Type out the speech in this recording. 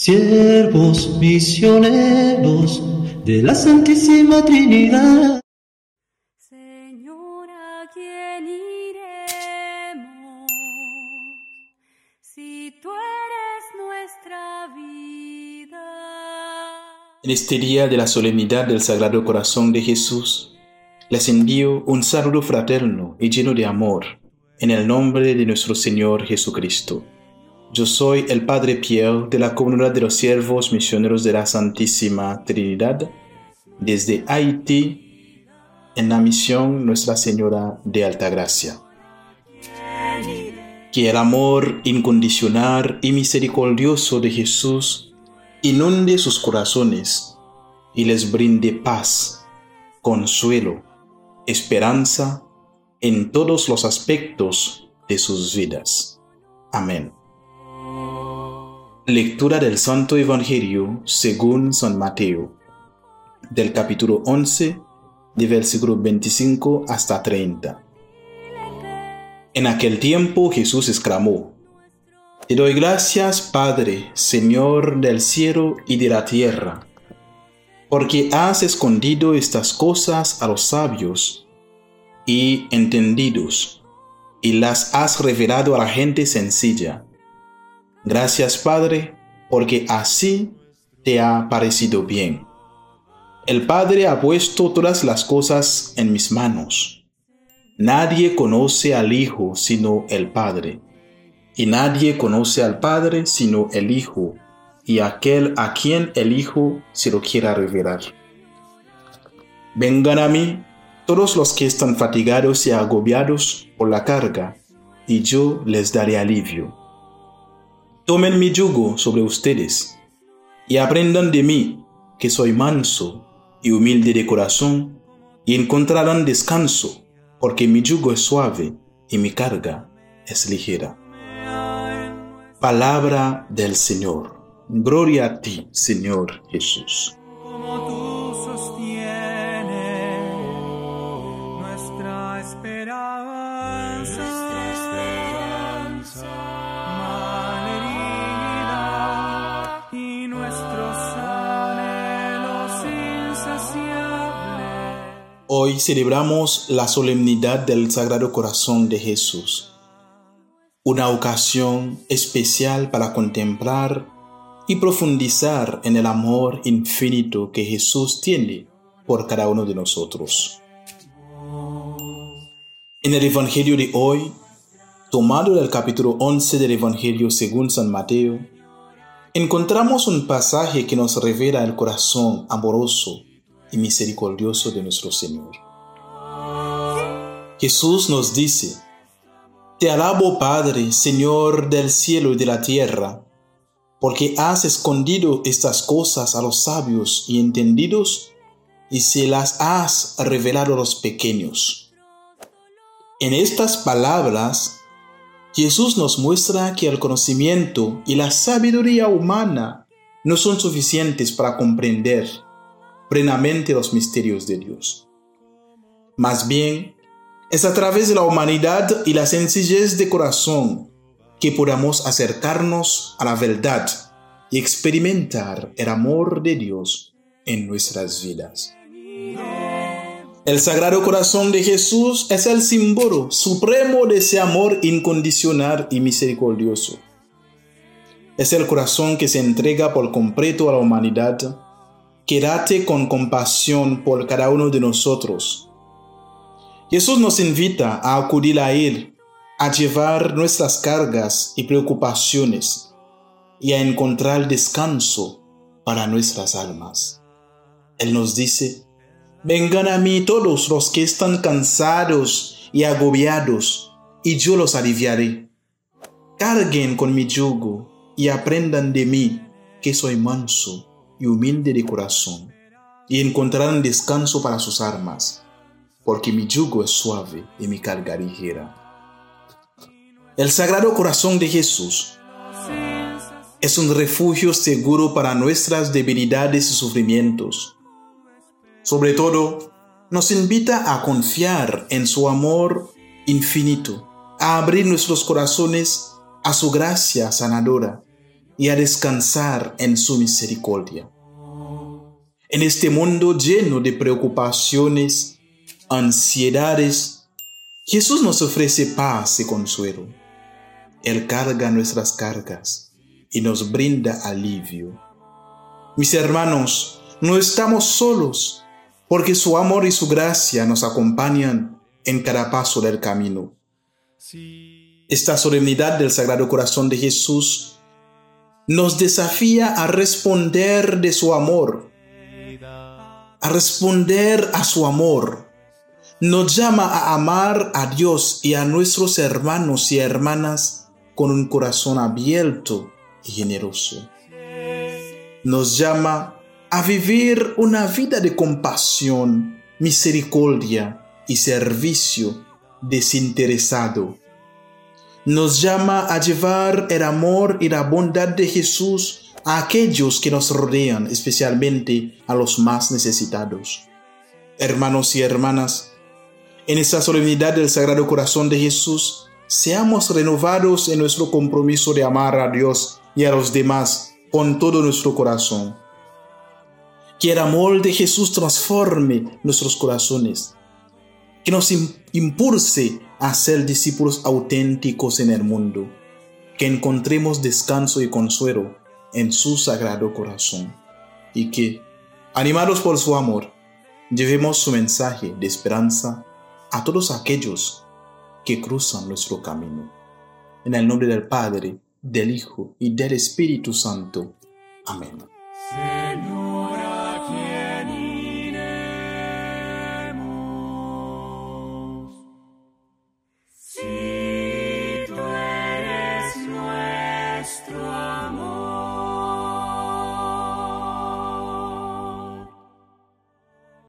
siervos misioneros de la Santísima Trinidad. Señor, ¿a quién iremos? Si tú eres nuestra vida. En este día de la solemnidad del Sagrado Corazón de Jesús, les envío un saludo fraterno y lleno de amor en el nombre de nuestro Señor Jesucristo. Yo soy el Padre Pierre de la Comunidad de los Siervos Misioneros de la Santísima Trinidad desde Haití en la misión Nuestra Señora de Altagracia. Que el amor incondicional y misericordioso de Jesús inunde sus corazones y les brinde paz, consuelo, esperanza en todos los aspectos de sus vidas. Amén. Lectura del Santo Evangelio según San Mateo, del capítulo 11, de versículo 25 hasta 30. En aquel tiempo Jesús exclamó, Te doy gracias, Padre, Señor del cielo y de la tierra, porque has escondido estas cosas a los sabios y entendidos, y las has revelado a la gente sencilla. Gracias Padre, porque así te ha parecido bien. El Padre ha puesto todas las cosas en mis manos. Nadie conoce al Hijo sino el Padre, y nadie conoce al Padre sino el Hijo, y aquel a quien el Hijo se lo quiera revelar. Vengan a mí todos los que están fatigados y agobiados por la carga, y yo les daré alivio. Tomen mi yugo sobre ustedes y aprendan de mí, que soy manso y humilde de corazón, y encontrarán descanso, porque mi yugo es suave y mi carga es ligera. Palabra del Señor. Gloria a ti, Señor Jesús. Esperanza, Hoy celebramos la solemnidad del Sagrado Corazón de Jesús, una ocasión especial para contemplar y profundizar en el amor infinito que Jesús tiene por cada uno de nosotros. En el Evangelio de hoy, tomado del capítulo 11 del Evangelio según San Mateo, encontramos un pasaje que nos revela el corazón amoroso y misericordioso de nuestro Señor. Jesús nos dice, Te alabo Padre, Señor del cielo y de la tierra, porque has escondido estas cosas a los sabios y entendidos y se las has revelado a los pequeños. En estas palabras, Jesús nos muestra que el conocimiento y la sabiduría humana no son suficientes para comprender plenamente los misterios de Dios. Más bien, es a través de la humanidad y la sencillez de corazón que podamos acercarnos a la verdad y experimentar el amor de Dios en nuestras vidas. El Sagrado Corazón de Jesús es el símbolo supremo de ese amor incondicional y misericordioso. Es el corazón que se entrega por completo a la humanidad, que date con compasión por cada uno de nosotros. Jesús nos invita a acudir a Él, a llevar nuestras cargas y preocupaciones y a encontrar descanso para nuestras almas. Él nos dice, Vengan a mí todos los que están cansados y agobiados, y yo los aliviaré. Carguen con mi yugo y aprendan de mí, que soy manso y humilde de corazón, y encontrarán descanso para sus armas, porque mi yugo es suave y mi carga ligera. El Sagrado Corazón de Jesús es un refugio seguro para nuestras debilidades y sufrimientos sobre todo, nos invita a confiar en su amor infinito, a abrir nuestros corazones a su gracia sanadora y a descansar en su misericordia. En este mundo lleno de preocupaciones, ansiedades, Jesús nos ofrece paz y consuelo. Él carga nuestras cargas y nos brinda alivio. Mis hermanos, no estamos solos, porque su amor y su gracia nos acompañan en cada paso del camino. Esta solemnidad del Sagrado Corazón de Jesús nos desafía a responder de su amor, a responder a su amor. Nos llama a amar a Dios y a nuestros hermanos y hermanas con un corazón abierto y generoso. Nos llama a vivir una vida de compasión, misericordia y servicio desinteresado. Nos llama a llevar el amor y la bondad de Jesús a aquellos que nos rodean, especialmente a los más necesitados. Hermanos y hermanas, en esta solemnidad del Sagrado Corazón de Jesús, seamos renovados en nuestro compromiso de amar a Dios y a los demás con todo nuestro corazón. Que el amor de Jesús transforme nuestros corazones, que nos impulse a ser discípulos auténticos en el mundo, que encontremos descanso y consuelo en su sagrado corazón y que, animados por su amor, llevemos su mensaje de esperanza a todos aquellos que cruzan nuestro camino. En el nombre del Padre, del Hijo y del Espíritu Santo. Amén. Señor, ¿a quién